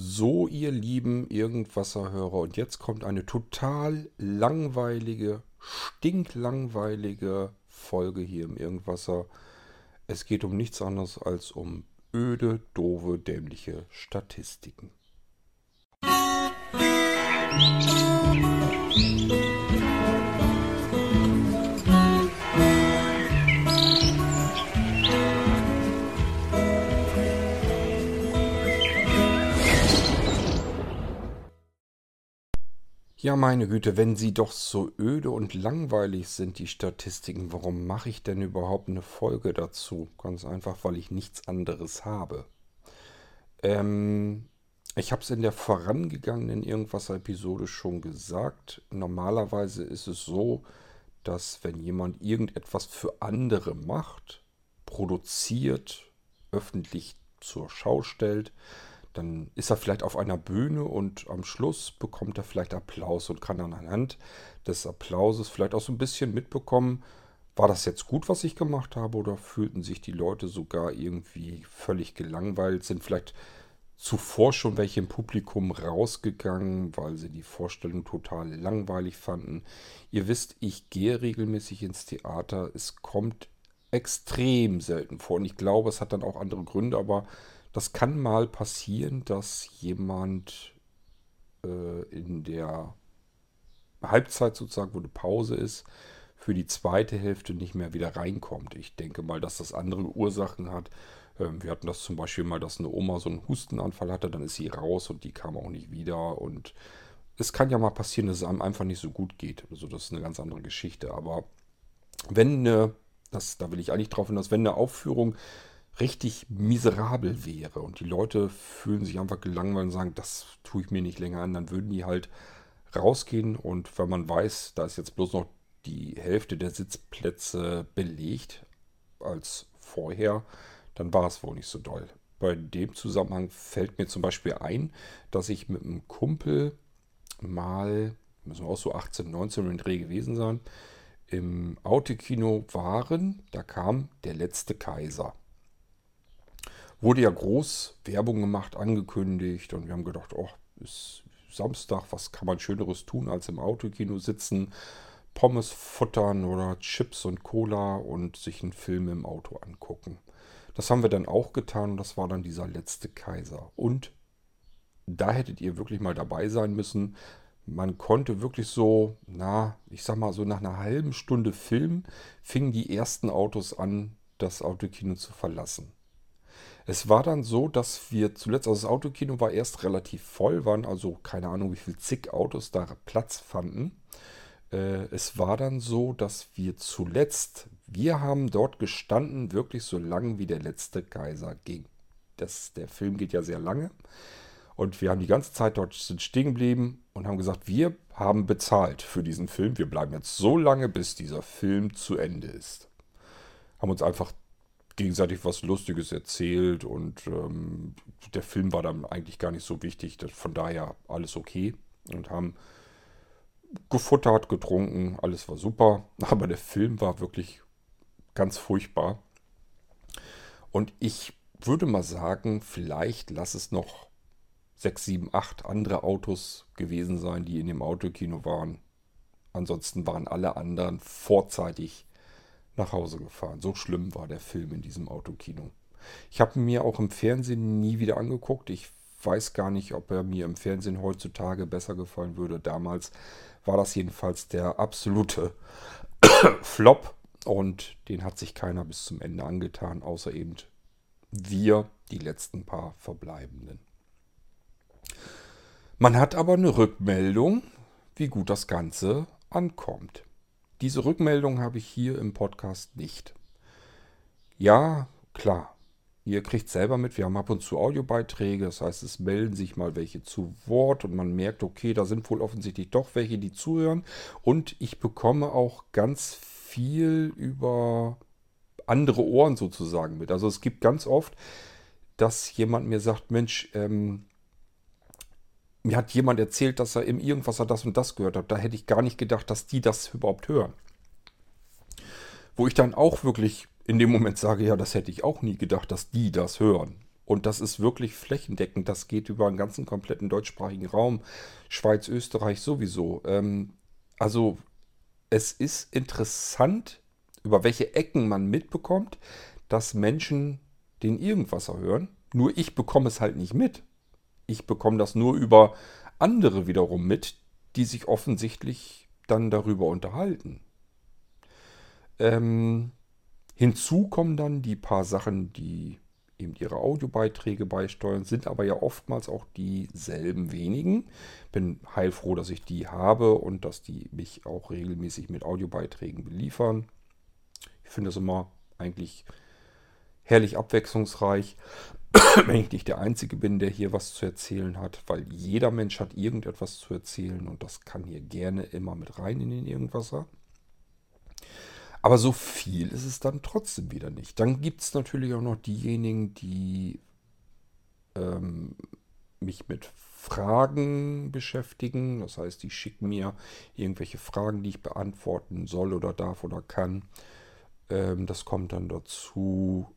So, ihr lieben Irgendwasserhörer, und jetzt kommt eine total langweilige, stinklangweilige Folge hier im Irgendwasser. Es geht um nichts anderes als um öde, doofe, dämliche Statistiken. Musik Ja, meine Güte, wenn sie doch so öde und langweilig sind, die Statistiken, warum mache ich denn überhaupt eine Folge dazu? Ganz einfach, weil ich nichts anderes habe. Ähm, ich habe es in der vorangegangenen Irgendwas-Episode schon gesagt. Normalerweise ist es so, dass wenn jemand irgendetwas für andere macht, produziert, öffentlich zur Schau stellt, dann ist er vielleicht auf einer Bühne und am Schluss bekommt er vielleicht Applaus und kann dann anhand des Applauses vielleicht auch so ein bisschen mitbekommen, war das jetzt gut, was ich gemacht habe oder fühlten sich die Leute sogar irgendwie völlig gelangweilt, sind vielleicht zuvor schon welche im Publikum rausgegangen, weil sie die Vorstellung total langweilig fanden. Ihr wisst, ich gehe regelmäßig ins Theater. Es kommt extrem selten vor und ich glaube, es hat dann auch andere Gründe, aber das kann mal passieren, dass jemand äh, in der Halbzeit sozusagen, wo eine Pause ist, für die zweite Hälfte nicht mehr wieder reinkommt. Ich denke mal, dass das andere Ursachen hat. Ähm, wir hatten das zum Beispiel mal, dass eine Oma so einen Hustenanfall hatte, dann ist sie raus und die kam auch nicht wieder. Und es kann ja mal passieren, dass es einem einfach nicht so gut geht. Also das ist eine ganz andere Geschichte. Aber wenn eine, das, da will ich eigentlich drauf hinaus, wenn eine Aufführung richtig miserabel wäre. Und die Leute fühlen sich einfach gelangweilt und sagen, das tue ich mir nicht länger an, dann würden die halt rausgehen und wenn man weiß, da ist jetzt bloß noch die Hälfte der Sitzplätze belegt als vorher, dann war es wohl nicht so doll. Bei dem Zusammenhang fällt mir zum Beispiel ein, dass ich mit einem Kumpel mal, müssen wir auch so 18, 19 um den Dreh gewesen sein, im Autokino waren, da kam der letzte Kaiser wurde ja groß Werbung gemacht, angekündigt und wir haben gedacht, oh, ist Samstag, was kann man Schöneres tun, als im Autokino sitzen, Pommes futtern oder Chips und Cola und sich einen Film im Auto angucken. Das haben wir dann auch getan und das war dann dieser letzte Kaiser. Und da hättet ihr wirklich mal dabei sein müssen. Man konnte wirklich so, na, ich sag mal so nach einer halben Stunde Film fingen die ersten Autos an, das Autokino zu verlassen. Es war dann so, dass wir zuletzt, also das Autokino war erst relativ voll, waren also keine Ahnung, wie viel zig Autos da Platz fanden. Äh, es war dann so, dass wir zuletzt, wir haben dort gestanden, wirklich so lang wie der letzte Kaiser ging. Das, der Film geht ja sehr lange. Und wir haben die ganze Zeit dort stehen geblieben und haben gesagt, wir haben bezahlt für diesen Film. Wir bleiben jetzt so lange, bis dieser Film zu Ende ist. Haben uns einfach gegenseitig was Lustiges erzählt und ähm, der Film war dann eigentlich gar nicht so wichtig. Von daher alles okay und haben gefuttert, getrunken, alles war super. Aber der Film war wirklich ganz furchtbar. Und ich würde mal sagen, vielleicht lass es noch sechs, sieben, acht andere Autos gewesen sein, die in dem Autokino waren. Ansonsten waren alle anderen vorzeitig nach Hause gefahren. So schlimm war der Film in diesem Autokino. Ich habe mir auch im Fernsehen nie wieder angeguckt. Ich weiß gar nicht, ob er mir im Fernsehen heutzutage besser gefallen würde. Damals war das jedenfalls der absolute Flop und den hat sich keiner bis zum Ende angetan, außer eben wir, die letzten paar Verbleibenden. Man hat aber eine Rückmeldung, wie gut das Ganze ankommt. Diese Rückmeldung habe ich hier im Podcast nicht. Ja, klar. Ihr kriegt selber mit, wir haben ab und zu Audiobeiträge, das heißt, es melden sich mal welche zu Wort und man merkt, okay, da sind wohl offensichtlich doch welche, die zuhören. Und ich bekomme auch ganz viel über andere Ohren sozusagen mit. Also es gibt ganz oft, dass jemand mir sagt, Mensch, ähm, mir hat jemand erzählt, dass er im Irgendwas das und das gehört hat. Da hätte ich gar nicht gedacht, dass die das überhaupt hören. Wo ich dann auch wirklich in dem Moment sage, ja, das hätte ich auch nie gedacht, dass die das hören. Und das ist wirklich flächendeckend. Das geht über einen ganzen kompletten deutschsprachigen Raum. Schweiz, Österreich sowieso. Ähm, also es ist interessant, über welche Ecken man mitbekommt, dass Menschen den Irgendwasser hören. Nur ich bekomme es halt nicht mit. Ich bekomme das nur über andere wiederum mit, die sich offensichtlich dann darüber unterhalten. Ähm, hinzu kommen dann die paar Sachen, die eben ihre Audiobeiträge beisteuern, sind aber ja oftmals auch dieselben wenigen. Bin heilfroh, dass ich die habe und dass die mich auch regelmäßig mit Audiobeiträgen beliefern. Ich finde das immer eigentlich herrlich abwechslungsreich, wenn ich nicht der Einzige bin, der hier was zu erzählen hat, weil jeder Mensch hat irgendetwas zu erzählen und das kann hier gerne immer mit rein in den Irgendwasser. Aber so viel ist es dann trotzdem wieder nicht. Dann gibt es natürlich auch noch diejenigen, die ähm, mich mit Fragen beschäftigen. Das heißt, die schicken mir irgendwelche Fragen, die ich beantworten soll oder darf oder kann. Ähm, das kommt dann dazu.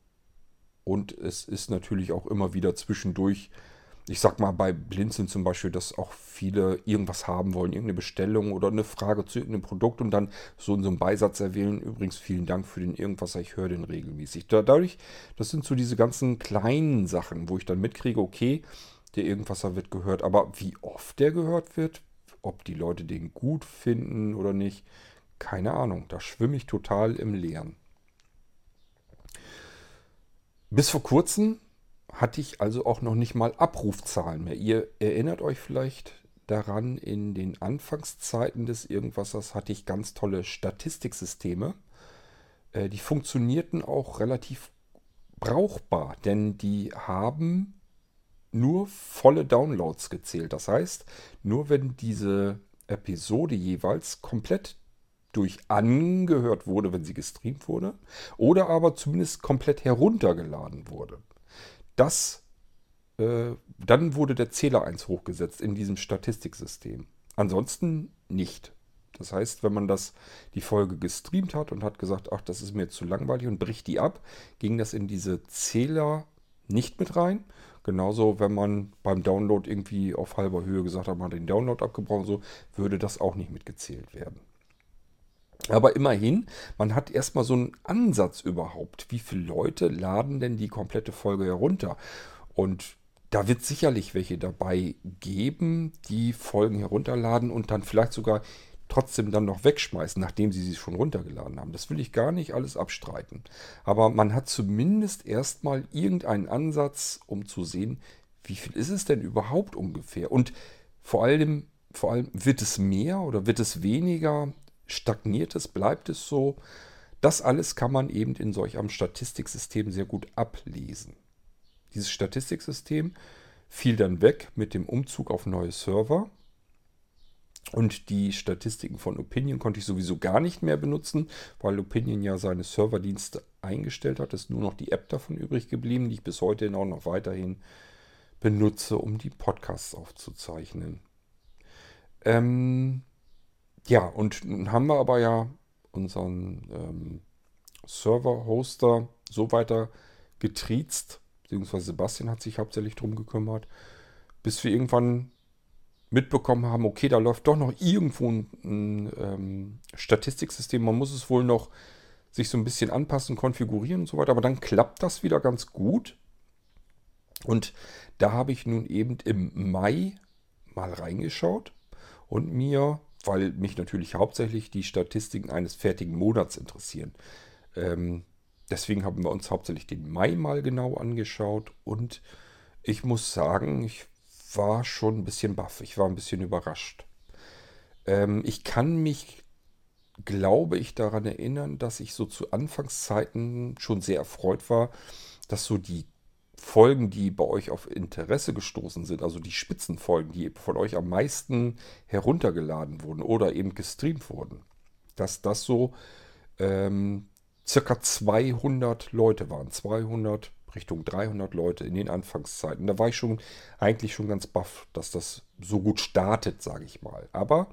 Und es ist natürlich auch immer wieder zwischendurch ich sag mal bei Blinzeln zum Beispiel, dass auch viele irgendwas haben wollen, irgendeine Bestellung oder eine Frage zu irgendeinem Produkt und dann so in so einem Beisatz erwähnen, übrigens vielen Dank für den irgendwas, ich höre den regelmäßig. Dadurch, das sind so diese ganzen kleinen Sachen, wo ich dann mitkriege, okay, der Irgendwasser wird gehört, aber wie oft der gehört wird, ob die Leute den gut finden oder nicht, keine Ahnung. Da schwimme ich total im Leeren. Bis vor kurzem hatte ich also auch noch nicht mal Abrufzahlen mehr. Ihr erinnert euch vielleicht daran, in den Anfangszeiten des Irgendwassers hatte ich ganz tolle Statistiksysteme. Äh, die funktionierten auch relativ brauchbar, denn die haben nur volle Downloads gezählt. Das heißt, nur wenn diese Episode jeweils komplett durch angehört wurde, wenn sie gestreamt wurde, oder aber zumindest komplett heruntergeladen wurde das, äh, dann wurde der Zähler 1 hochgesetzt in diesem Statistiksystem. Ansonsten nicht. Das heißt, wenn man das die Folge gestreamt hat und hat gesagt, ach, das ist mir zu langweilig und bricht die ab, ging das in diese Zähler nicht mit rein. Genauso, wenn man beim Download irgendwie auf halber Höhe gesagt hat, man hat den Download abgebrochen, so würde das auch nicht mitgezählt werden. Aber immerhin, man hat erstmal so einen Ansatz überhaupt. Wie viele Leute laden denn die komplette Folge herunter? Und da wird sicherlich welche dabei geben, die Folgen herunterladen und dann vielleicht sogar trotzdem dann noch wegschmeißen, nachdem sie sie schon runtergeladen haben. Das will ich gar nicht alles abstreiten. Aber man hat zumindest erstmal irgendeinen Ansatz, um zu sehen, wie viel ist es denn überhaupt ungefähr? Und vor allem, vor allem wird es mehr oder wird es weniger? Stagniert es? Bleibt es so? Das alles kann man eben in solch einem Statistiksystem sehr gut ablesen. Dieses Statistiksystem fiel dann weg mit dem Umzug auf neue Server. Und die Statistiken von Opinion konnte ich sowieso gar nicht mehr benutzen, weil Opinion ja seine Serverdienste eingestellt hat. Es ist nur noch die App davon übrig geblieben, die ich bis heute auch noch weiterhin benutze, um die Podcasts aufzuzeichnen. Ähm, ja, und nun haben wir aber ja unseren ähm, Server-Hoster so weiter getriezt, beziehungsweise Sebastian hat sich hauptsächlich drum gekümmert, bis wir irgendwann mitbekommen haben, okay, da läuft doch noch irgendwo ein, ein ähm, Statistiksystem. Man muss es wohl noch sich so ein bisschen anpassen, konfigurieren und so weiter, aber dann klappt das wieder ganz gut. Und da habe ich nun eben im Mai mal reingeschaut und mir weil mich natürlich hauptsächlich die Statistiken eines fertigen Monats interessieren. Ähm, deswegen haben wir uns hauptsächlich den Mai mal genau angeschaut und ich muss sagen, ich war schon ein bisschen baff, ich war ein bisschen überrascht. Ähm, ich kann mich, glaube ich, daran erinnern, dass ich so zu Anfangszeiten schon sehr erfreut war, dass so die Folgen, die bei euch auf Interesse gestoßen sind, also die Spitzenfolgen, die von euch am meisten heruntergeladen wurden oder eben gestreamt wurden, dass das so ähm, circa 200 Leute waren. 200 Richtung 300 Leute in den Anfangszeiten. Da war ich schon eigentlich schon ganz baff, dass das so gut startet, sage ich mal. Aber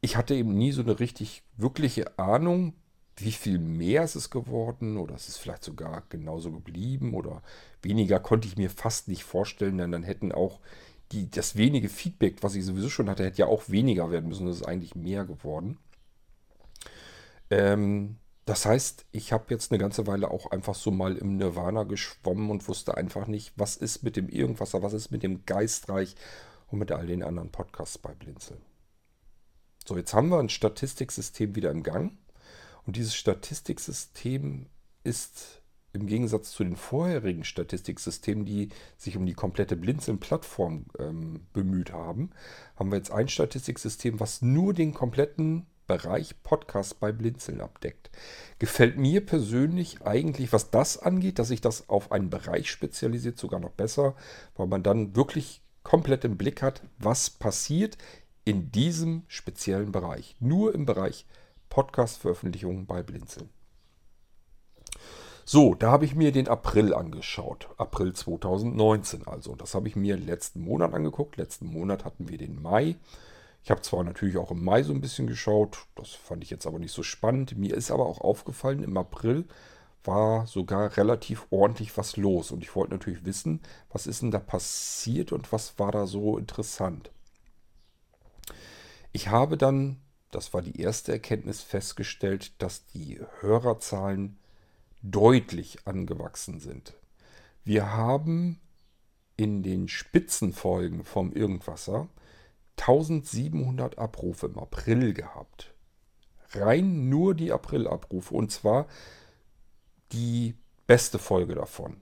ich hatte eben nie so eine richtig wirkliche Ahnung, Wie viel mehr ist es geworden oder ist es vielleicht sogar genauso geblieben oder weniger konnte ich mir fast nicht vorstellen, denn dann hätten auch die, das wenige Feedback, was ich sowieso schon hatte, hätte ja auch weniger werden müssen. Das ist eigentlich mehr geworden. Ähm, das heißt, ich habe jetzt eine ganze Weile auch einfach so mal im Nirvana geschwommen und wusste einfach nicht, was ist mit dem Irgendwasser, was ist mit dem Geistreich und mit all den anderen Podcasts bei Blinzeln. So, jetzt haben wir ein Statistiksystem wieder im Gang. Und dieses Statistiksystem ist im Gegensatz zu den vorherigen Statistiksystemen, die sich um die komplette Blinzeln-Plattform ähm, bemüht haben, haben wir jetzt ein Statistiksystem, was nur den kompletten Bereich Podcast bei Blinzeln abdeckt. Gefällt mir persönlich eigentlich, was das angeht, dass sich das auf einen Bereich spezialisiert, sogar noch besser, weil man dann wirklich komplett im Blick hat, was passiert in diesem speziellen Bereich. Nur im Bereich Podcast-Veröffentlichungen bei Blinzeln. So, da habe ich mir den April angeschaut. April 2019 also. Das habe ich mir letzten Monat angeguckt. Letzten Monat hatten wir den Mai. Ich habe zwar natürlich auch im Mai so ein bisschen geschaut, das fand ich jetzt aber nicht so spannend. Mir ist aber auch aufgefallen, im April war sogar relativ ordentlich was los. Und ich wollte natürlich wissen, was ist denn da passiert und was war da so interessant. Ich habe dann, das war die erste Erkenntnis, festgestellt, dass die Hörerzahlen deutlich angewachsen sind. Wir haben in den Spitzenfolgen vom Irgendwasser 1700 Abrufe im April gehabt. Rein nur die April-Abrufe. Und zwar die beste Folge davon.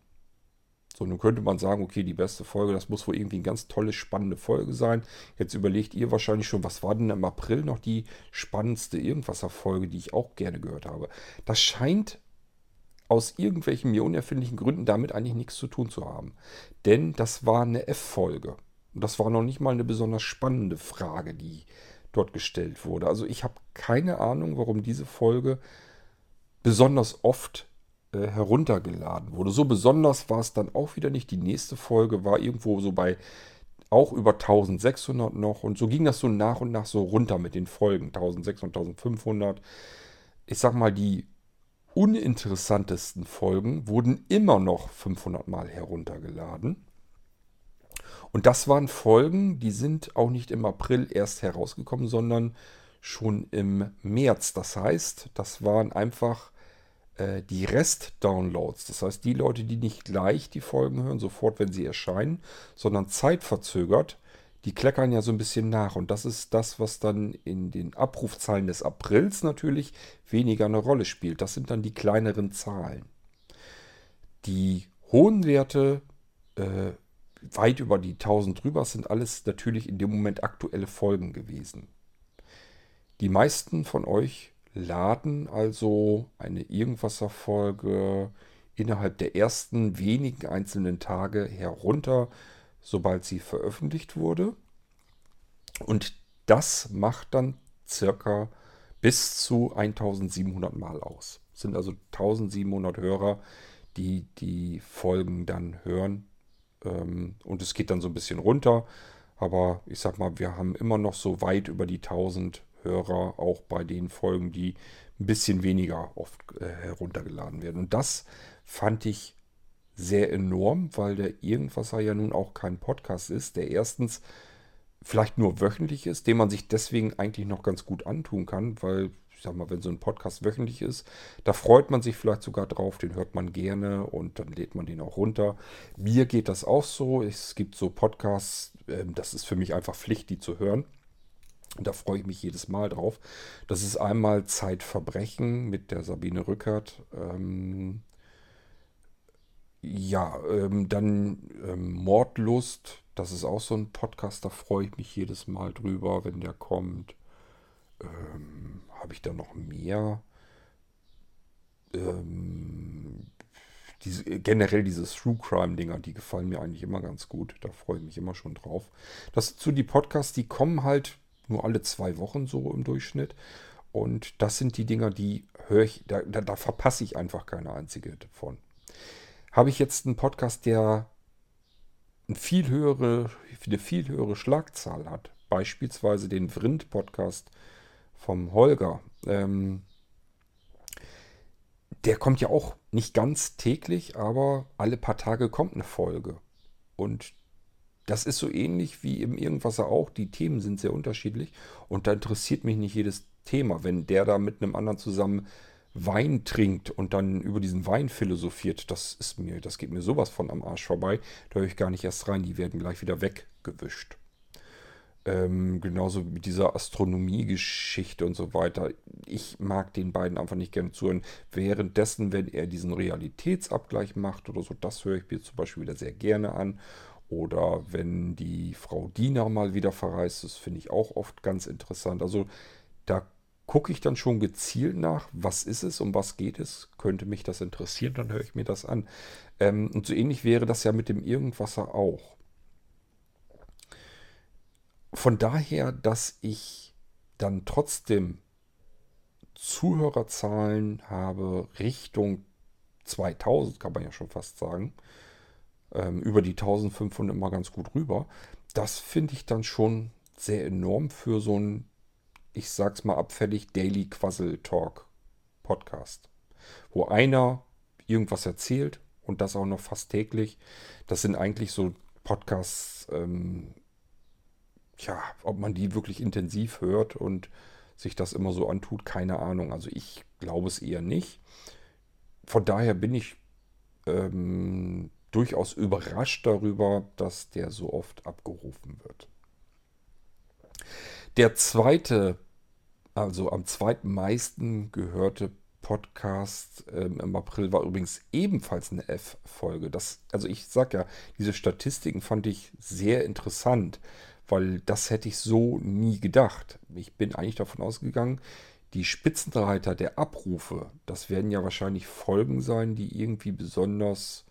So, nun könnte man sagen, okay, die beste Folge, das muss wohl irgendwie eine ganz tolle, spannende Folge sein. Jetzt überlegt ihr wahrscheinlich schon, was war denn im April noch die spannendste Irgendwasser-Folge, die ich auch gerne gehört habe. Das scheint aus irgendwelchen mir unerfindlichen Gründen damit eigentlich nichts zu tun zu haben. Denn das war eine F-Folge. Und das war noch nicht mal eine besonders spannende Frage, die dort gestellt wurde. Also ich habe keine Ahnung, warum diese Folge besonders oft äh, heruntergeladen wurde. So besonders war es dann auch wieder nicht. Die nächste Folge war irgendwo so bei auch über 1600 noch. Und so ging das so nach und nach so runter mit den Folgen. 1600, 1500. Ich sag mal, die uninteressantesten Folgen wurden immer noch 500 Mal heruntergeladen. Und das waren Folgen, die sind auch nicht im April erst herausgekommen, sondern schon im März. Das heißt, das waren einfach äh, die Rest-Downloads. Das heißt, die Leute, die nicht gleich die Folgen hören, sofort, wenn sie erscheinen, sondern zeitverzögert, die kleckern ja so ein bisschen nach. Und das ist das, was dann in den Abrufzahlen des Aprils natürlich weniger eine Rolle spielt. Das sind dann die kleineren Zahlen. Die hohen Werte äh, weit über die 1000 drüber sind alles natürlich in dem Moment aktuelle Folgen gewesen. Die meisten von euch laden also eine Irgendwasser-Folge innerhalb der ersten wenigen einzelnen Tage herunter, sobald sie veröffentlicht wurde. Und das macht dann circa bis zu 1700 Mal aus. Das sind also 1700 Hörer, die die Folgen dann hören ähm, und es geht dann so ein bisschen runter. Aber ich sag mal, wir haben immer noch so weit über die 1000 Hörer, auch bei den Folgen, die ein bisschen weniger oft äh, heruntergeladen werden. Und das fand ich sehr enorm, weil der Irgendwasser ja nun auch kein Podcast ist, der erstens vielleicht nur wöchentlich ist, den man sich deswegen eigentlich noch ganz gut antun kann, weil ich sag mal, wenn so ein Podcast wöchentlich ist, da freut man sich vielleicht sogar drauf, den hört man gerne und dann lädt man den auch runter. Mir geht das auch so. Es gibt so Podcasts, äh, das ist für mich einfach Pflicht, die zu hören. Da freue ich mich jedes Mal drauf. Das ist einmal Zeitverbrechen mit der Sabine Rückert. Ähm, ja, ähm, dann ähm, Mordlust. Das ist auch so ein Podcast, da freue ich mich jedes Mal drüber, wenn der kommt. Ähm, Habe ich da noch mehr? Ähm, diese, generell diese True Crime-Dinger, die gefallen mir eigentlich immer ganz gut. Da freue ich mich immer schon drauf. Das sind so die Podcasts, die kommen halt nur alle zwei Wochen so im Durchschnitt. Und das sind die Dinger, die höre ich, da, da, da verpasse ich einfach keine einzige davon. Habe ich jetzt einen Podcast, der eine viel höhere, eine viel höhere Schlagzahl hat, beispielsweise den Vrind-Podcast vom Holger, ähm, der kommt ja auch nicht ganz täglich, aber alle paar Tage kommt eine Folge. Und das ist so ähnlich wie im Irgendwasser auch. Die Themen sind sehr unterschiedlich und da interessiert mich nicht jedes Thema. Wenn der da mit einem anderen zusammen Wein trinkt und dann über diesen Wein philosophiert, das ist mir, das geht mir sowas von am Arsch vorbei. Da höre ich gar nicht erst rein. Die werden gleich wieder weggewischt. Ähm, genauso mit dieser Astronomiegeschichte und so weiter. Ich mag den beiden einfach nicht gerne zuhören. Währenddessen, wenn er diesen Realitätsabgleich macht oder so, das höre ich mir zum Beispiel wieder sehr gerne an. Oder wenn die Frau Diener mal wieder verreist, das finde ich auch oft ganz interessant. Also da gucke ich dann schon gezielt nach, was ist es, um was geht es, könnte mich das interessieren, dann höre ich mir das an. Ähm, und so ähnlich wäre das ja mit dem Irgendwasser auch. Von daher, dass ich dann trotzdem Zuhörerzahlen habe Richtung 2000, kann man ja schon fast sagen, ähm, über die 1500 immer ganz gut rüber. Das finde ich dann schon sehr enorm für so ein ich sag's mal abfällig, Daily Quassel Talk Podcast. Wo einer irgendwas erzählt und das auch noch fast täglich. Das sind eigentlich so Podcasts, ähm, ja, ob man die wirklich intensiv hört und sich das immer so antut, keine Ahnung. Also ich glaube es eher nicht. Von daher bin ich ähm, durchaus überrascht darüber, dass der so oft abgerufen wird. Der zweite also am zweitmeisten gehörte Podcast ähm, im April war übrigens ebenfalls eine F-Folge. Also ich sag ja, diese Statistiken fand ich sehr interessant, weil das hätte ich so nie gedacht. Ich bin eigentlich davon ausgegangen, die Spitzenreiter der Abrufe, das werden ja wahrscheinlich Folgen sein, die irgendwie besonders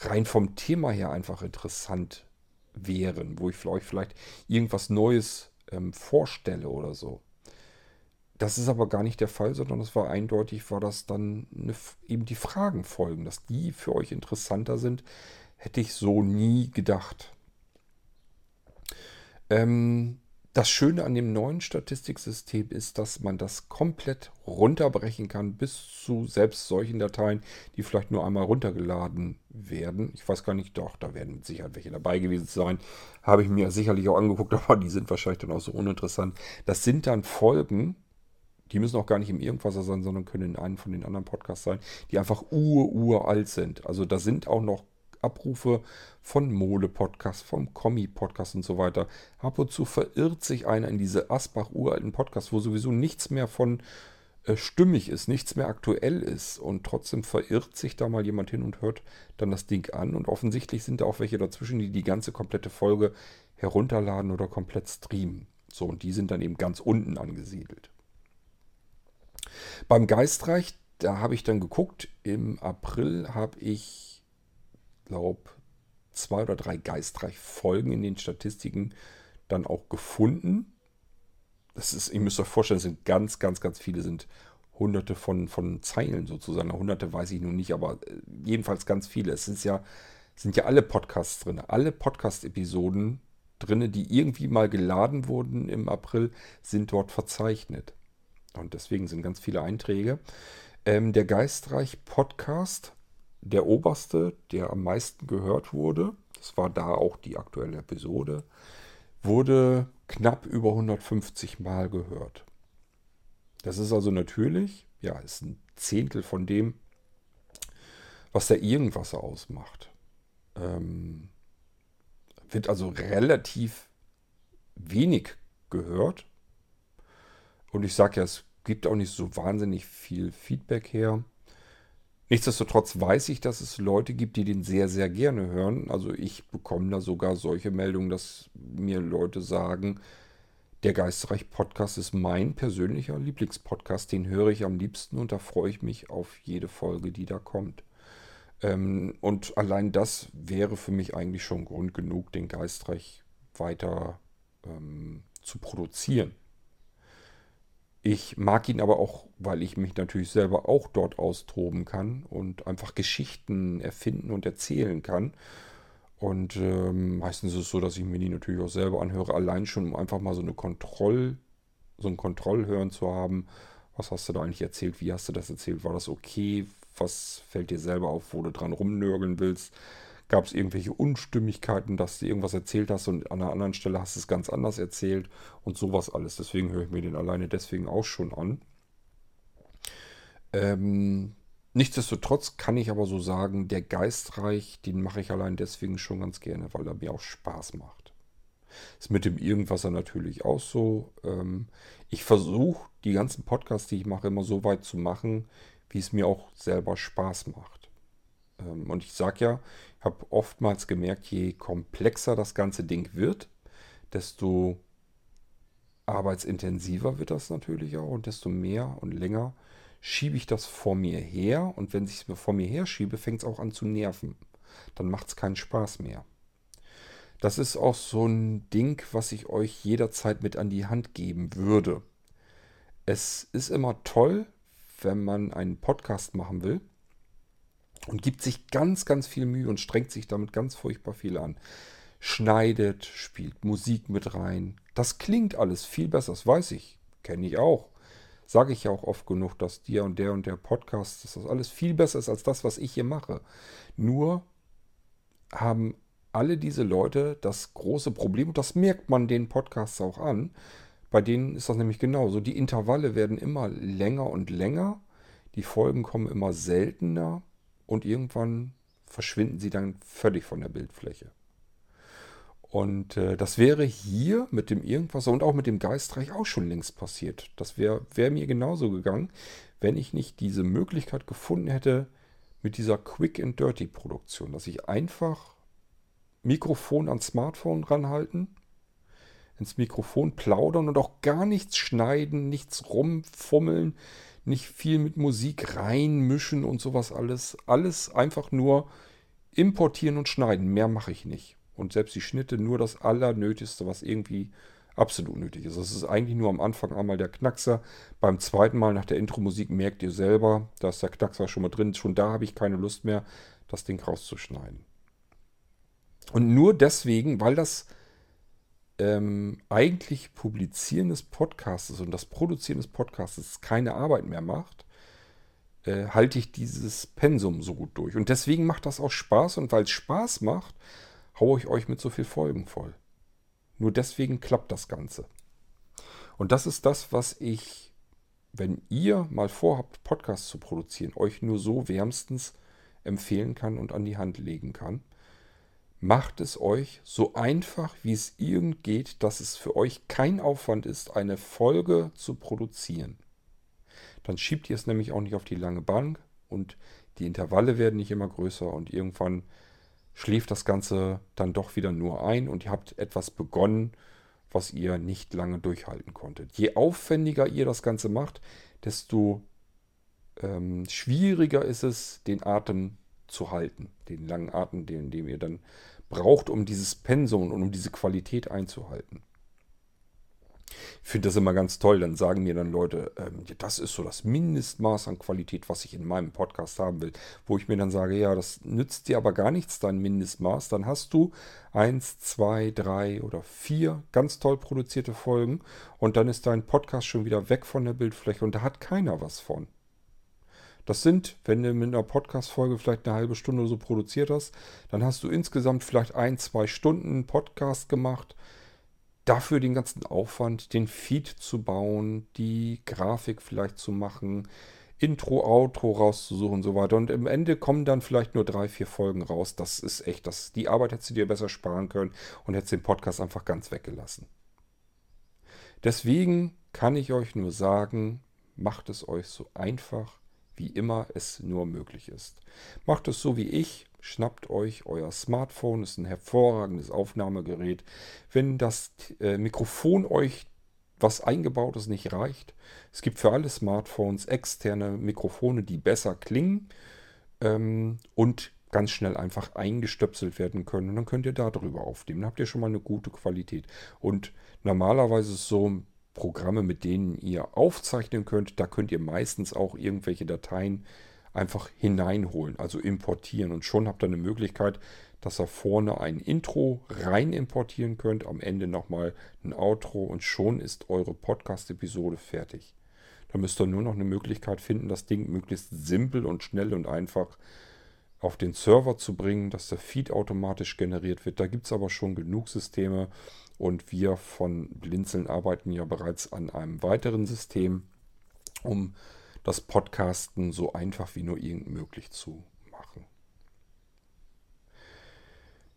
rein vom Thema her einfach interessant wären, wo ich für euch vielleicht irgendwas Neues ähm, vorstelle oder so. Das ist aber gar nicht der Fall, sondern es war eindeutig, war das dann eine, eben die Fragenfolgen, dass die für euch interessanter sind, hätte ich so nie gedacht. Ähm, das Schöne an dem neuen Statistiksystem ist, dass man das komplett runterbrechen kann bis zu selbst solchen Dateien, die vielleicht nur einmal runtergeladen werden. Ich weiß gar nicht, doch, da werden mit Sicherheit welche dabei gewesen sein. Habe ich mir sicherlich auch angeguckt, aber die sind wahrscheinlich dann auch so uninteressant. Das sind dann Folgen, die müssen auch gar nicht im Irgendwasser sein, sondern können in einem von den anderen Podcasts sein, die einfach ur-uralt sind. Also da sind auch noch Abrufe von Mole-Podcasts, vom Kommi-Podcast und so weiter. Ab und zu verirrt sich einer in diese Asbach-uralten Podcasts, wo sowieso nichts mehr von äh, stimmig ist, nichts mehr aktuell ist. Und trotzdem verirrt sich da mal jemand hin und hört dann das Ding an. Und offensichtlich sind da auch welche dazwischen, die die ganze komplette Folge herunterladen oder komplett streamen. So, und die sind dann eben ganz unten angesiedelt. Beim Geistreich, da habe ich dann geguckt, im April habe ich, glaube zwei oder drei Geistreich-Folgen in den Statistiken dann auch gefunden. Das ist, ihr müsst euch vorstellen, es sind ganz, ganz, ganz viele, sind hunderte von, von Zeilen sozusagen. Hunderte weiß ich nun nicht, aber äh, jedenfalls ganz viele. Es sind ja, sind ja alle Podcasts drin, alle Podcast-Episoden drin, die irgendwie mal geladen wurden im April, sind dort verzeichnet. Und deswegen sind ganz viele Einträge. Ähm, der Geistreich Podcast, der oberste, der am meisten gehört wurde, das war da auch die aktuelle Episode, wurde knapp über 150 Mal gehört. Das ist also natürlich, ja, ist ein Zehntel von dem, was der Irgendwas ausmacht. Ähm, wird also relativ wenig gehört. Und ich sage ja, es gibt auch nicht so wahnsinnig viel Feedback her. Nichtsdestotrotz weiß ich, dass es Leute gibt, die den sehr, sehr gerne hören. Also ich bekomme da sogar solche Meldungen, dass mir Leute sagen, der Geistreich Podcast ist mein persönlicher Lieblingspodcast. Den höre ich am liebsten und da freue ich mich auf jede Folge, die da kommt. Ähm, und allein das wäre für mich eigentlich schon Grund genug, den Geistreich weiter ähm, zu produzieren. Ich mag ihn aber auch, weil ich mich natürlich selber auch dort austoben kann und einfach Geschichten erfinden und erzählen kann. Und ähm, meistens ist es so, dass ich mir die natürlich auch selber anhöre, allein schon, um einfach mal so eine Kontroll, so ein Kontrollhören zu haben, Was hast du da eigentlich erzählt? Wie hast du das erzählt? War das okay? Was fällt dir selber auf, wo du dran rumnörgeln willst? Gab es irgendwelche Unstimmigkeiten, dass du irgendwas erzählt hast und an einer anderen Stelle hast du es ganz anders erzählt und sowas alles. Deswegen höre ich mir den alleine deswegen auch schon an. Ähm, nichtsdestotrotz kann ich aber so sagen, der Geistreich, den mache ich allein deswegen schon ganz gerne, weil er mir auch Spaß macht. Ist mit dem Irgendwasser natürlich auch so. Ähm, ich versuche die ganzen Podcasts, die ich mache, immer so weit zu machen, wie es mir auch selber Spaß macht. Ähm, und ich sage ja, ich habe oftmals gemerkt, je komplexer das ganze Ding wird, desto arbeitsintensiver wird das natürlich auch und desto mehr und länger schiebe ich das vor mir her. Und wenn ich es vor mir her schiebe, fängt es auch an zu nerven. Dann macht es keinen Spaß mehr. Das ist auch so ein Ding, was ich euch jederzeit mit an die Hand geben würde. Es ist immer toll, wenn man einen Podcast machen will und gibt sich ganz, ganz viel Mühe und strengt sich damit ganz furchtbar viel an. Schneidet, spielt Musik mit rein. Das klingt alles viel besser, das weiß ich. Kenne ich auch. Sage ich ja auch oft genug, dass dir und der und der Podcast, dass das alles viel besser ist als das, was ich hier mache. Nur haben alle diese Leute das große Problem, und das merkt man den Podcasts auch an, bei denen ist das nämlich genauso. Die Intervalle werden immer länger und länger, die Folgen kommen immer seltener und irgendwann verschwinden sie dann völlig von der Bildfläche. Und äh, das wäre hier mit dem Irgendwas und auch mit dem Geistreich auch schon längst passiert. Das wäre wär mir genauso gegangen, wenn ich nicht diese Möglichkeit gefunden hätte mit dieser Quick and Dirty Produktion, dass ich einfach Mikrofon ans Smartphone ranhalten, ins Mikrofon plaudern und auch gar nichts schneiden, nichts rumfummeln, nicht viel mit Musik reinmischen und sowas alles. Alles einfach nur importieren und schneiden. Mehr mache ich nicht. Und selbst die Schnitte nur das Allernötigste, was irgendwie absolut nötig ist. Das ist eigentlich nur am Anfang einmal der Knackser. Beim zweiten Mal nach der Intro-Musik merkt ihr selber, da ist der Knackser schon mal drin. Schon da habe ich keine Lust mehr, das Ding rauszuschneiden. Und nur deswegen, weil das ähm, eigentlich Publizieren des Podcasts und das Produzieren des Podcasts keine Arbeit mehr macht, äh, halte ich dieses Pensum so gut durch. Und deswegen macht das auch Spaß und weil es Spaß macht, haue ich euch mit so viel Folgen voll. Nur deswegen klappt das Ganze. Und das ist das, was ich, wenn ihr mal vorhabt, Podcasts zu produzieren, euch nur so wärmstens empfehlen kann und an die Hand legen kann macht es euch so einfach, wie es irgend geht, dass es für euch kein Aufwand ist, eine Folge zu produzieren. Dann schiebt ihr es nämlich auch nicht auf die lange Bank und die Intervalle werden nicht immer größer und irgendwann schläft das Ganze dann doch wieder nur ein und ihr habt etwas begonnen, was ihr nicht lange durchhalten konntet. Je aufwendiger ihr das Ganze macht, desto ähm, schwieriger ist es, den Atem zu halten. Den langen Atem, den, den ihr dann braucht, um dieses Pensum und um diese Qualität einzuhalten. Ich finde das immer ganz toll. Dann sagen mir dann Leute, ähm, das ist so das Mindestmaß an Qualität, was ich in meinem Podcast haben will. Wo ich mir dann sage, ja, das nützt dir aber gar nichts, dein Mindestmaß. Dann hast du eins, zwei, drei oder vier ganz toll produzierte Folgen und dann ist dein Podcast schon wieder weg von der Bildfläche und da hat keiner was von. Das sind, wenn du mit einer Podcast-Folge vielleicht eine halbe Stunde oder so produziert hast, dann hast du insgesamt vielleicht ein, zwei Stunden Podcast gemacht. Dafür den ganzen Aufwand, den Feed zu bauen, die Grafik vielleicht zu machen, Intro, Outro rauszusuchen und so weiter. Und im Ende kommen dann vielleicht nur drei, vier Folgen raus. Das ist echt, das, die Arbeit hättest du dir besser sparen können und hättest den Podcast einfach ganz weggelassen. Deswegen kann ich euch nur sagen, macht es euch so einfach wie immer es nur möglich ist. Macht es so wie ich, schnappt euch euer Smartphone, ist ein hervorragendes Aufnahmegerät. Wenn das äh, Mikrofon euch was eingebautes nicht reicht, es gibt für alle Smartphones externe Mikrofone, die besser klingen ähm, und ganz schnell einfach eingestöpselt werden können. Und dann könnt ihr darüber aufnehmen. Dann habt ihr schon mal eine gute Qualität. Und normalerweise ist es so, Programme, mit denen ihr aufzeichnen könnt. Da könnt ihr meistens auch irgendwelche Dateien einfach hineinholen, also importieren. Und schon habt ihr eine Möglichkeit, dass ihr vorne ein Intro rein importieren könnt, am Ende nochmal ein Outro und schon ist eure Podcast-Episode fertig. Da müsst ihr nur noch eine Möglichkeit finden, das Ding möglichst simpel und schnell und einfach auf den Server zu bringen, dass der Feed automatisch generiert wird. Da gibt es aber schon genug Systeme und wir von Blinzeln arbeiten ja bereits an einem weiteren System, um das Podcasten so einfach wie nur irgend möglich zu machen.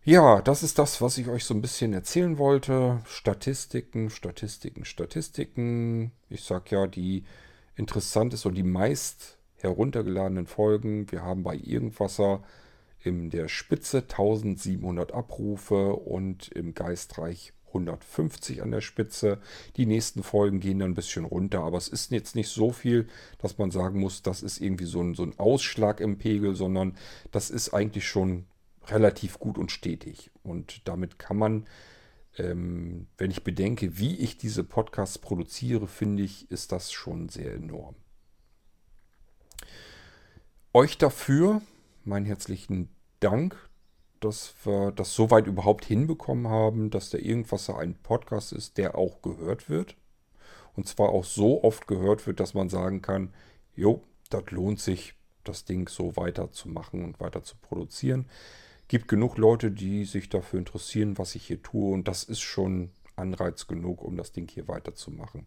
Ja, das ist das, was ich euch so ein bisschen erzählen wollte. Statistiken, Statistiken, Statistiken. Ich sag ja, die interessanteste und die meist heruntergeladenen Folgen. Wir haben bei Irgendwasser in der Spitze 1700 Abrufe und im Geistreich 150 an der Spitze. Die nächsten Folgen gehen dann ein bisschen runter, aber es ist jetzt nicht so viel, dass man sagen muss, das ist irgendwie so ein, so ein Ausschlag im Pegel, sondern das ist eigentlich schon relativ gut und stetig. Und damit kann man, ähm, wenn ich bedenke, wie ich diese Podcasts produziere, finde ich, ist das schon sehr enorm. Euch dafür meinen herzlichen Dank, dass wir das soweit überhaupt hinbekommen haben, dass der Irgendwasser ein Podcast ist, der auch gehört wird. Und zwar auch so oft gehört wird, dass man sagen kann, jo, das lohnt sich, das Ding so weiter zu machen und weiter zu produzieren gibt genug Leute, die sich dafür interessieren, was ich hier tue. Und das ist schon Anreiz genug, um das Ding hier weiterzumachen.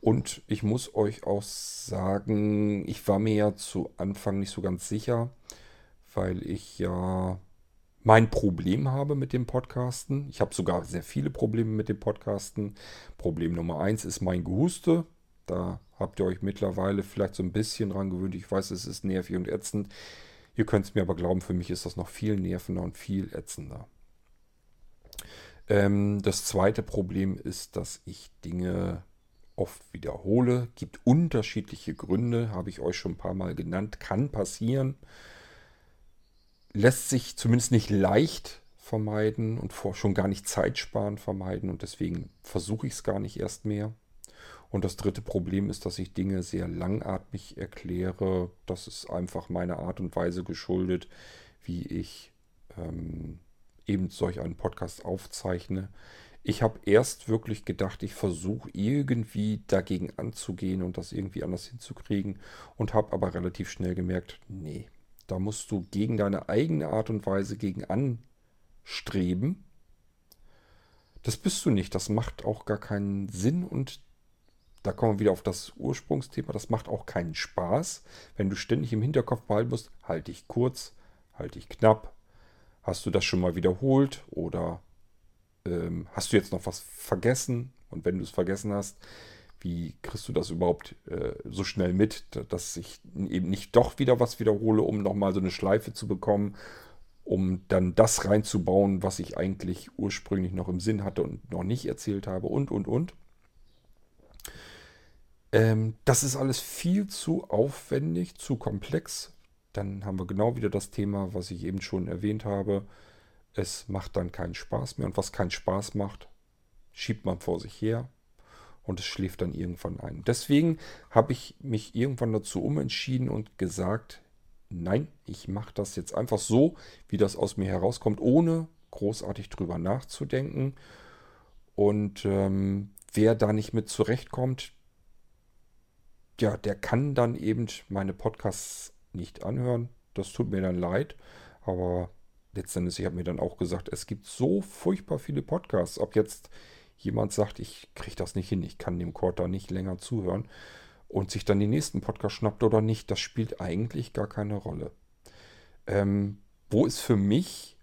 Und ich muss euch auch sagen, ich war mir ja zu Anfang nicht so ganz sicher, weil ich ja mein Problem habe mit dem Podcasten. Ich habe sogar sehr viele Probleme mit dem Podcasten. Problem Nummer eins ist mein Gehuste. Da habt ihr euch mittlerweile vielleicht so ein bisschen dran gewöhnt. Ich weiß, es ist nervig und ätzend. Ihr könnt es mir aber glauben, für mich ist das noch viel nervender und viel ätzender. Ähm, das zweite Problem ist, dass ich Dinge oft wiederhole. Gibt unterschiedliche Gründe, habe ich euch schon ein paar Mal genannt. Kann passieren. Lässt sich zumindest nicht leicht vermeiden und schon gar nicht zeitsparend vermeiden. Und deswegen versuche ich es gar nicht erst mehr. Und das dritte Problem ist, dass ich Dinge sehr langatmig erkläre. Das ist einfach meiner Art und Weise geschuldet, wie ich ähm, eben solch einen Podcast aufzeichne. Ich habe erst wirklich gedacht, ich versuche irgendwie dagegen anzugehen und das irgendwie anders hinzukriegen und habe aber relativ schnell gemerkt, nee, da musst du gegen deine eigene Art und Weise gegen anstreben. Das bist du nicht, das macht auch gar keinen Sinn und da kommen wir wieder auf das Ursprungsthema. Das macht auch keinen Spaß, wenn du ständig im Hinterkopf behalten musst, halte ich kurz, halte ich knapp. Hast du das schon mal wiederholt oder ähm, hast du jetzt noch was vergessen? Und wenn du es vergessen hast, wie kriegst du das überhaupt äh, so schnell mit, dass ich eben nicht doch wieder was wiederhole, um nochmal so eine Schleife zu bekommen, um dann das reinzubauen, was ich eigentlich ursprünglich noch im Sinn hatte und noch nicht erzählt habe und, und, und. Ähm, das ist alles viel zu aufwendig, zu komplex. Dann haben wir genau wieder das Thema, was ich eben schon erwähnt habe. Es macht dann keinen Spaß mehr. Und was keinen Spaß macht, schiebt man vor sich her und es schläft dann irgendwann ein. Deswegen habe ich mich irgendwann dazu umentschieden und gesagt, nein, ich mache das jetzt einfach so, wie das aus mir herauskommt, ohne großartig drüber nachzudenken. Und ähm, wer da nicht mit zurechtkommt, ja, der kann dann eben meine Podcasts nicht anhören. Das tut mir dann leid. Aber letztendlich, ich habe mir dann auch gesagt, es gibt so furchtbar viele Podcasts. Ob jetzt jemand sagt, ich kriege das nicht hin, ich kann dem Quarter nicht länger zuhören und sich dann den nächsten Podcast schnappt oder nicht, das spielt eigentlich gar keine Rolle. Ähm, wo ist für mich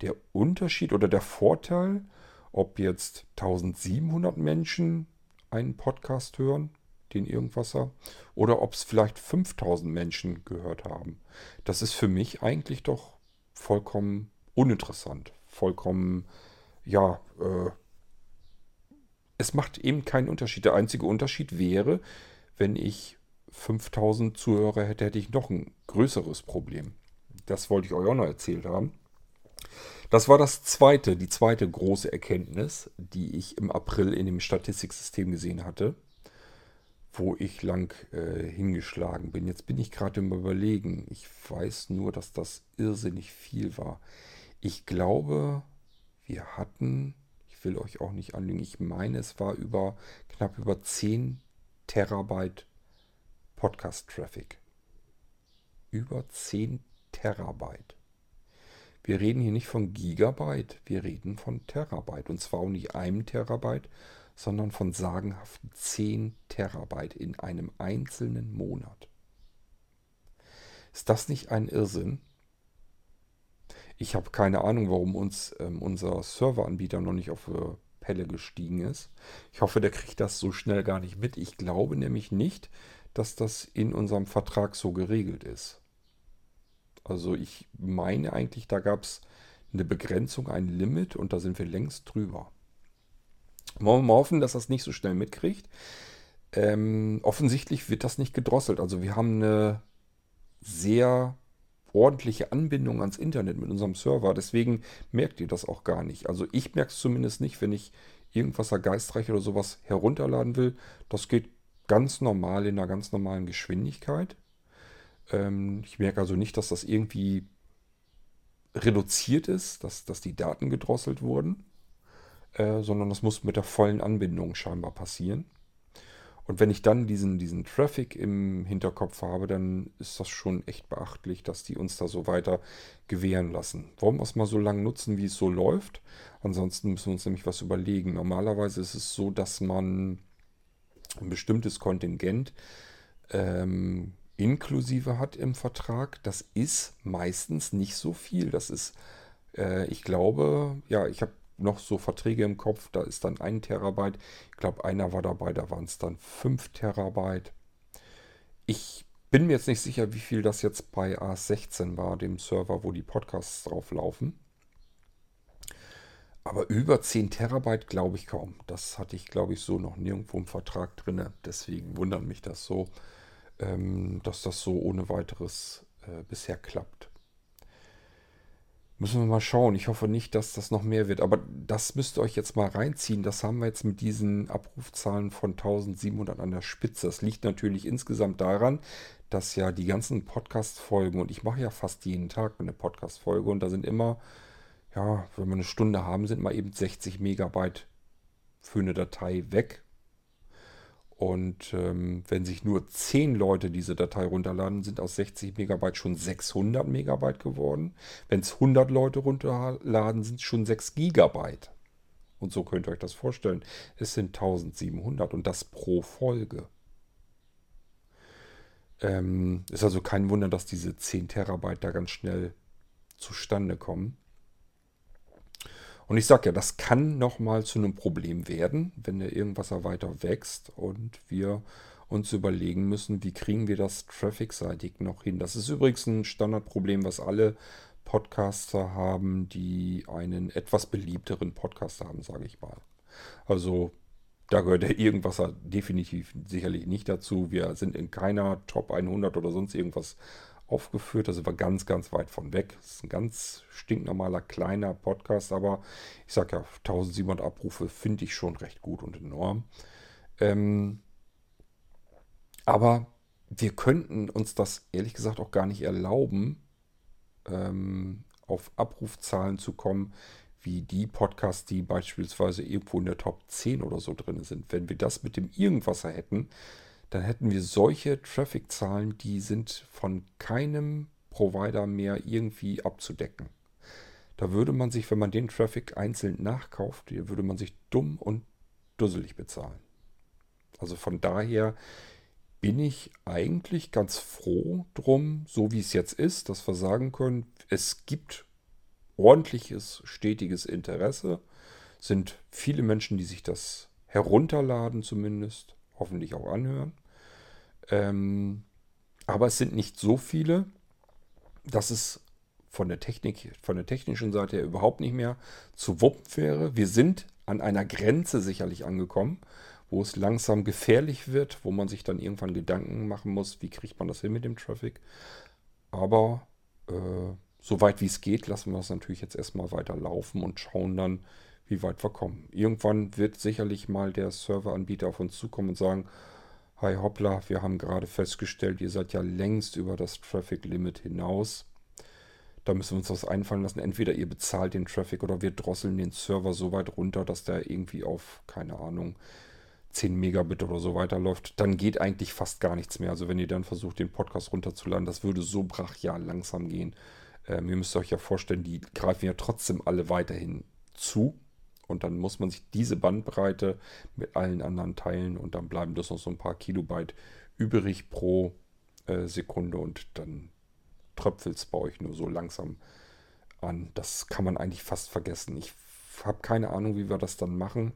der Unterschied oder der Vorteil, ob jetzt 1700 Menschen einen Podcast hören den Irgendwasser, oder ob es vielleicht 5000 Menschen gehört haben. Das ist für mich eigentlich doch vollkommen uninteressant, vollkommen, ja, äh, es macht eben keinen Unterschied. Der einzige Unterschied wäre, wenn ich 5000 Zuhörer hätte, hätte ich noch ein größeres Problem. Das wollte ich euch auch noch erzählt haben. Das war das zweite, die zweite große Erkenntnis, die ich im April in dem Statistiksystem gesehen hatte wo ich lang äh, hingeschlagen bin. Jetzt bin ich gerade im Überlegen. Ich weiß nur, dass das irrsinnig viel war. Ich glaube, wir hatten, ich will euch auch nicht anlügen, ich meine, es war über knapp über 10 Terabyte Podcast-Traffic. Über 10 Terabyte. Wir reden hier nicht von Gigabyte, wir reden von Terabyte. Und zwar auch nicht einem Terabyte, sondern von sagenhaften 10 Terabyte in einem einzelnen Monat. Ist das nicht ein Irrsinn? Ich habe keine Ahnung, warum uns ähm, unser Serveranbieter noch nicht auf äh, Pelle gestiegen ist. Ich hoffe, der kriegt das so schnell gar nicht mit. Ich glaube nämlich nicht, dass das in unserem Vertrag so geregelt ist. Also ich meine eigentlich, da gab es eine Begrenzung, ein Limit und da sind wir längst drüber. Wollen wir mal hoffen, dass das nicht so schnell mitkriegt. Ähm, offensichtlich wird das nicht gedrosselt. Also wir haben eine sehr ordentliche Anbindung ans Internet mit unserem Server. Deswegen merkt ihr das auch gar nicht. Also ich merke es zumindest nicht, wenn ich irgendwas geistreich oder sowas herunterladen will. Das geht ganz normal in einer ganz normalen Geschwindigkeit. Ähm, ich merke also nicht, dass das irgendwie reduziert ist, dass, dass die Daten gedrosselt wurden, äh, sondern das muss mit der vollen Anbindung scheinbar passieren. Und wenn ich dann diesen, diesen Traffic im Hinterkopf habe, dann ist das schon echt beachtlich, dass die uns da so weiter gewähren lassen. Wollen wir es mal so lange nutzen, wie es so läuft? Ansonsten müssen wir uns nämlich was überlegen. Normalerweise ist es so, dass man ein bestimmtes Kontingent ähm, inklusive hat im Vertrag. Das ist meistens nicht so viel. Das ist, äh, ich glaube, ja, ich habe noch so Verträge im Kopf, da ist dann ein Terabyte. Ich glaube, einer war dabei, da waren es dann 5 Terabyte. Ich bin mir jetzt nicht sicher, wie viel das jetzt bei A16 war, dem Server, wo die Podcasts drauf laufen. Aber über 10 Terabyte glaube ich kaum. Das hatte ich, glaube ich, so noch nirgendwo im Vertrag drin. Deswegen wundert mich das so, ähm, dass das so ohne weiteres äh, bisher klappt. Müssen wir mal schauen. Ich hoffe nicht, dass das noch mehr wird. Aber das müsst ihr euch jetzt mal reinziehen. Das haben wir jetzt mit diesen Abrufzahlen von 1700 an der Spitze. Das liegt natürlich insgesamt daran, dass ja die ganzen Podcast-Folgen, und ich mache ja fast jeden Tag eine Podcast-Folge, und da sind immer, ja, wenn wir eine Stunde haben, sind mal eben 60 Megabyte für eine Datei weg. Und ähm, wenn sich nur 10 Leute diese Datei runterladen, sind aus 60 Megabyte schon 600 Megabyte geworden. Wenn es 100 Leute runterladen, sind es schon 6 Gigabyte. Und so könnt ihr euch das vorstellen. Es sind 1700 und das pro Folge. Ähm, ist also kein Wunder, dass diese 10 Terabyte da ganz schnell zustande kommen. Und ich sage ja, das kann nochmal zu einem Problem werden, wenn der irgendwas weiter wächst und wir uns überlegen müssen, wie kriegen wir das traffic-seitig noch hin. Das ist übrigens ein Standardproblem, was alle Podcaster haben, die einen etwas beliebteren Podcast haben, sage ich mal. Also da gehört der Irgendwasser definitiv sicherlich nicht dazu. Wir sind in keiner Top 100 oder sonst irgendwas aufgeführt. Sind wir ganz, ganz weit von weg. Das ist ein ganz stinknormaler kleiner Podcast, aber ich sage ja, 1700 Abrufe finde ich schon recht gut und enorm. Ähm, aber wir könnten uns das ehrlich gesagt auch gar nicht erlauben, ähm, auf Abrufzahlen zu kommen, wie die Podcasts, die beispielsweise irgendwo in der Top 10 oder so drin sind. Wenn wir das mit dem Irgendwasser hätten, dann hätten wir solche Traffic-Zahlen, die sind von keinem Provider mehr irgendwie abzudecken. Da würde man sich, wenn man den Traffic einzeln nachkauft, würde man sich dumm und dusselig bezahlen. Also von daher bin ich eigentlich ganz froh drum, so wie es jetzt ist, dass wir sagen können, es gibt ordentliches, stetiges Interesse, sind viele Menschen, die sich das herunterladen zumindest, hoffentlich auch anhören. Ähm, aber es sind nicht so viele, dass es von der Technik, von der technischen Seite her überhaupt nicht mehr zu wuppen wäre. Wir sind an einer Grenze sicherlich angekommen, wo es langsam gefährlich wird, wo man sich dann irgendwann Gedanken machen muss, wie kriegt man das hin mit dem Traffic. Aber äh, so weit wie es geht, lassen wir es natürlich jetzt erstmal weiter laufen und schauen dann, wie weit wir kommen. Irgendwann wird sicherlich mal der Serveranbieter auf uns zukommen und sagen, Hi hoppla, wir haben gerade festgestellt, ihr seid ja längst über das Traffic Limit hinaus. Da müssen wir uns was einfallen lassen. Entweder ihr bezahlt den Traffic oder wir drosseln den Server so weit runter, dass der irgendwie auf, keine Ahnung, 10 Megabit oder so weiterläuft, dann geht eigentlich fast gar nichts mehr. Also wenn ihr dann versucht, den Podcast runterzuladen, das würde so brachial langsam gehen. Ähm, ihr müsst euch ja vorstellen, die greifen ja trotzdem alle weiterhin zu. Und dann muss man sich diese Bandbreite mit allen anderen teilen und dann bleiben das noch so ein paar Kilobyte übrig pro äh, Sekunde und dann tröpfelt es bei euch nur so langsam an. Das kann man eigentlich fast vergessen. Ich habe keine Ahnung, wie wir das dann machen.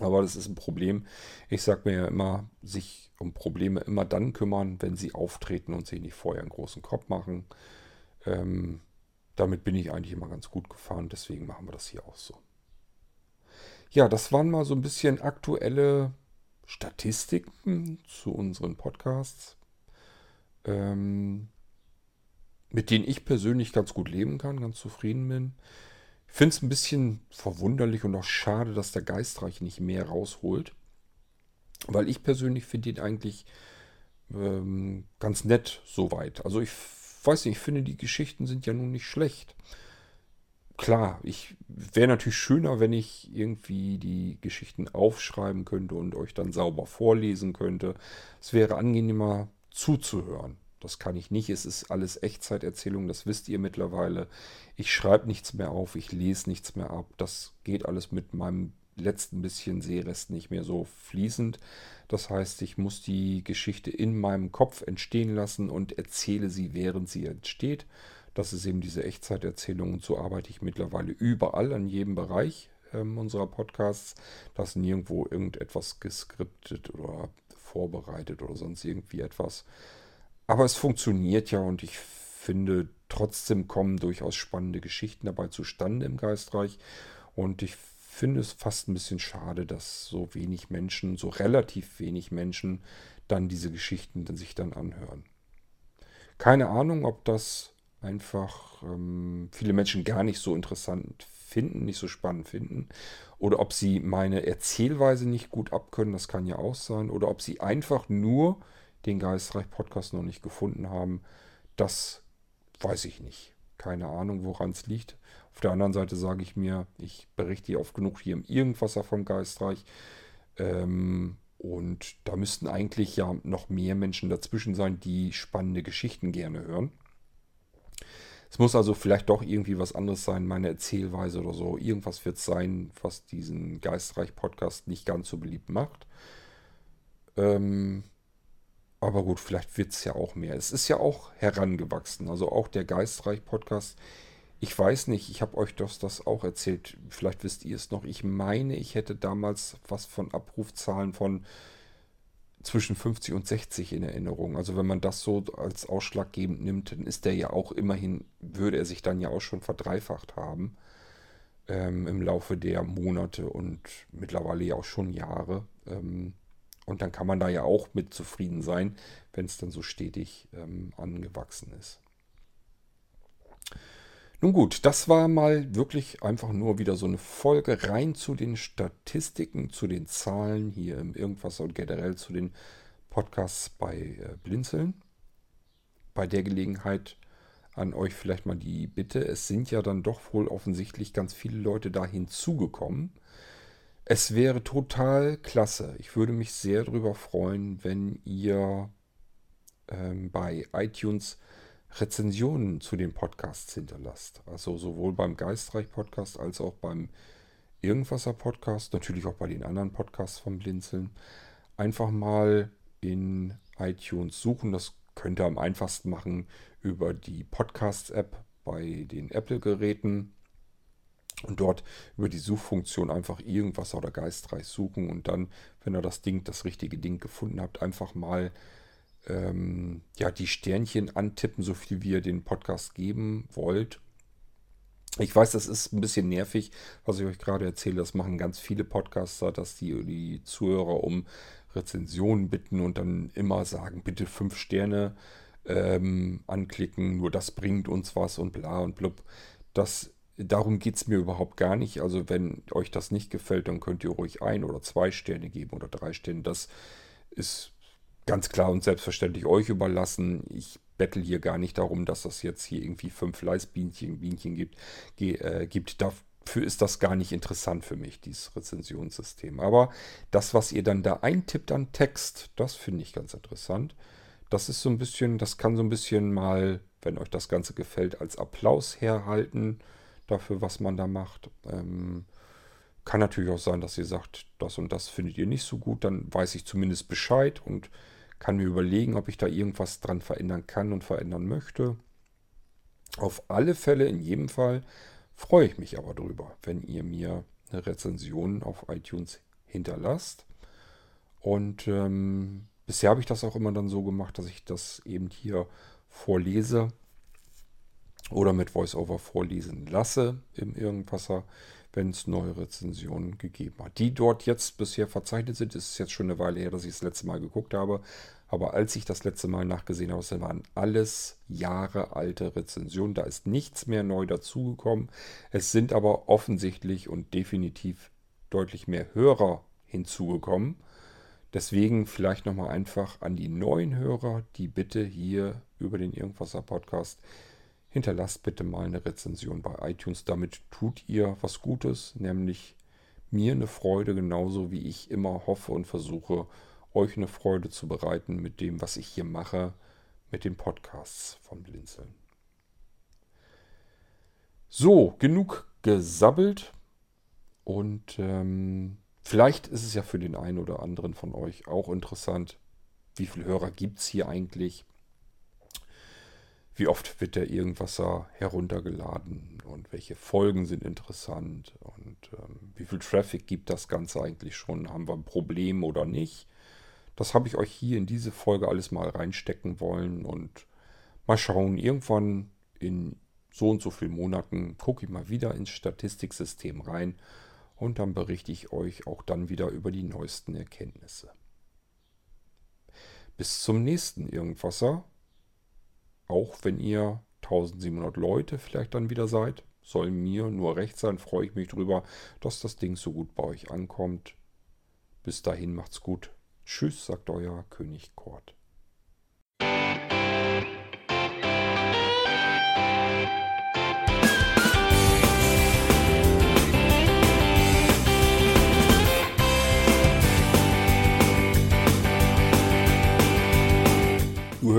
Aber das ist ein Problem. Ich sage mir ja immer, sich um Probleme immer dann kümmern, wenn sie auftreten und sie nicht vorher einen großen Kopf machen. Ähm, damit bin ich eigentlich immer ganz gut gefahren. Deswegen machen wir das hier auch so. Ja, das waren mal so ein bisschen aktuelle Statistiken zu unseren Podcasts, ähm, mit denen ich persönlich ganz gut leben kann, ganz zufrieden bin. Ich finde es ein bisschen verwunderlich und auch schade, dass der Geistreich nicht mehr rausholt. Weil ich persönlich finde ihn eigentlich ähm, ganz nett soweit. Also ich weiß nicht, ich finde die Geschichten sind ja nun nicht schlecht. Klar, ich wäre natürlich schöner, wenn ich irgendwie die Geschichten aufschreiben könnte und euch dann sauber vorlesen könnte. Es wäre angenehmer zuzuhören. Das kann ich nicht. Es ist alles Echtzeiterzählung, das wisst ihr mittlerweile. Ich schreibe nichts mehr auf, ich lese nichts mehr ab. Das geht alles mit meinem letzten bisschen Seerest nicht mehr so fließend. Das heißt, ich muss die Geschichte in meinem Kopf entstehen lassen und erzähle sie, während sie entsteht. Das ist eben diese Echtzeiterzählung und so arbeite ich mittlerweile überall an jedem Bereich ähm, unserer Podcasts. Da ist nirgendwo irgendetwas geskriptet oder vorbereitet oder sonst irgendwie etwas. Aber es funktioniert ja und ich finde, trotzdem kommen durchaus spannende Geschichten dabei zustande im Geistreich. Und ich finde es fast ein bisschen schade, dass so wenig Menschen, so relativ wenig Menschen, dann diese Geschichten sich dann anhören. Keine Ahnung, ob das einfach ähm, viele Menschen gar nicht so interessant finden, nicht so spannend finden. Oder ob sie meine Erzählweise nicht gut abkönnen, das kann ja auch sein. Oder ob sie einfach nur den Geistreich-Podcast noch nicht gefunden haben, das weiß ich nicht. Keine Ahnung, woran es liegt. Auf der anderen Seite sage ich mir, ich berichte oft genug hier im Irgendwasser vom Geistreich. Ähm, und da müssten eigentlich ja noch mehr Menschen dazwischen sein, die spannende Geschichten gerne hören. Es muss also vielleicht doch irgendwie was anderes sein, meine Erzählweise oder so. Irgendwas wird es sein, was diesen Geistreich-Podcast nicht ganz so beliebt macht. Ähm, aber gut, vielleicht wird es ja auch mehr. Es ist ja auch herangewachsen. Also auch der Geistreich-Podcast. Ich weiß nicht, ich habe euch das, das auch erzählt. Vielleicht wisst ihr es noch. Ich meine, ich hätte damals was von Abrufzahlen von zwischen 50 und 60 in Erinnerung. Also wenn man das so als ausschlaggebend nimmt, dann ist der ja auch immerhin, würde er sich dann ja auch schon verdreifacht haben ähm, im Laufe der Monate und mittlerweile ja auch schon Jahre. Ähm, und dann kann man da ja auch mit zufrieden sein, wenn es dann so stetig ähm, angewachsen ist. Nun gut, das war mal wirklich einfach nur wieder so eine Folge rein zu den Statistiken, zu den Zahlen hier im Irgendwas und generell zu den Podcasts bei äh, Blinzeln. Bei der Gelegenheit an euch vielleicht mal die Bitte, es sind ja dann doch wohl offensichtlich ganz viele Leute da hinzugekommen. Es wäre total klasse. Ich würde mich sehr darüber freuen, wenn ihr ähm, bei iTunes Rezensionen zu den Podcasts hinterlasst. Also sowohl beim Geistreich Podcast als auch beim Irgendwasser Podcast, natürlich auch bei den anderen Podcasts vom Blinzeln. Einfach mal in iTunes suchen. Das könnt ihr am einfachsten machen über die Podcasts-App bei den Apple-Geräten und dort über die Suchfunktion einfach irgendwas oder geistreich suchen und dann, wenn ihr das Ding, das richtige Ding gefunden habt, einfach mal ähm, ja, die Sternchen antippen, so viel wie ihr den Podcast geben wollt. Ich weiß, das ist ein bisschen nervig, was ich euch gerade erzähle. Das machen ganz viele Podcaster, dass die, die Zuhörer um Rezensionen bitten und dann immer sagen, bitte fünf Sterne ähm, anklicken, nur das bringt uns was und bla und blub. Das Darum geht es mir überhaupt gar nicht. Also wenn euch das nicht gefällt, dann könnt ihr ruhig ein oder zwei Sterne geben oder drei Sterne. Das ist ganz klar und selbstverständlich euch überlassen. Ich bettel hier gar nicht darum, dass das jetzt hier irgendwie fünf Fleißbienchen Bienchen gibt. Ge, äh, gibt. Da dafür ist das gar nicht interessant für mich, dieses Rezensionssystem. Aber das, was ihr dann da eintippt an Text, das finde ich ganz interessant. Das ist so ein bisschen, das kann so ein bisschen mal, wenn euch das Ganze gefällt, als Applaus herhalten dafür, was man da macht. Ähm, kann natürlich auch sein, dass ihr sagt, das und das findet ihr nicht so gut. Dann weiß ich zumindest Bescheid und kann mir überlegen, ob ich da irgendwas dran verändern kann und verändern möchte. Auf alle Fälle, in jedem Fall, freue ich mich aber drüber, wenn ihr mir eine Rezension auf iTunes hinterlasst. Und ähm, bisher habe ich das auch immer dann so gemacht, dass ich das eben hier vorlese oder mit VoiceOver vorlesen lasse im Irgendwasser, wenn es neue Rezensionen gegeben hat. Die dort jetzt bisher verzeichnet sind, ist jetzt schon eine Weile her, dass ich das letzte Mal geguckt habe. Aber als ich das letzte Mal nachgesehen habe, das waren alles Jahre alte Rezensionen. Da ist nichts mehr neu dazugekommen. Es sind aber offensichtlich und definitiv deutlich mehr Hörer hinzugekommen. Deswegen vielleicht nochmal einfach an die neuen Hörer die Bitte hier über den Irgendwasser Podcast. Hinterlasst bitte mal eine Rezension bei iTunes. Damit tut ihr was Gutes, nämlich mir eine Freude, genauso wie ich immer hoffe und versuche, euch eine Freude zu bereiten mit dem, was ich hier mache, mit den Podcasts von Blinzeln. So, genug gesabbelt und ähm, vielleicht ist es ja für den einen oder anderen von euch auch interessant, wie viele Hörer gibt es hier eigentlich? Wie oft wird der Irgendwasser heruntergeladen und welche Folgen sind interessant und ähm, wie viel Traffic gibt das Ganze eigentlich schon? Haben wir ein Problem oder nicht? Das habe ich euch hier in diese Folge alles mal reinstecken wollen und mal schauen. Irgendwann in so und so vielen Monaten gucke ich mal wieder ins Statistiksystem rein und dann berichte ich euch auch dann wieder über die neuesten Erkenntnisse. Bis zum nächsten Irgendwasser. Auch wenn ihr 1700 Leute vielleicht dann wieder seid, soll mir nur recht sein, freue ich mich drüber, dass das Ding so gut bei euch ankommt. Bis dahin macht's gut. Tschüss, sagt euer König Kort.